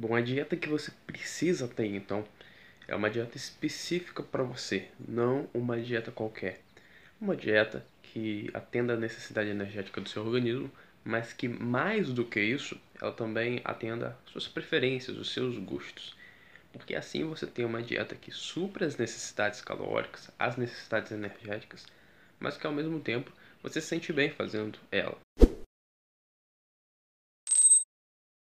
Bom, a dieta que você precisa ter, então, é uma dieta específica para você, não uma dieta qualquer. Uma dieta que atenda a necessidade energética do seu organismo, mas que mais do que isso, ela também atenda às suas preferências, os seus gostos. Porque assim você tem uma dieta que supra as necessidades calóricas, as necessidades energéticas, mas que ao mesmo tempo você se sente bem fazendo ela.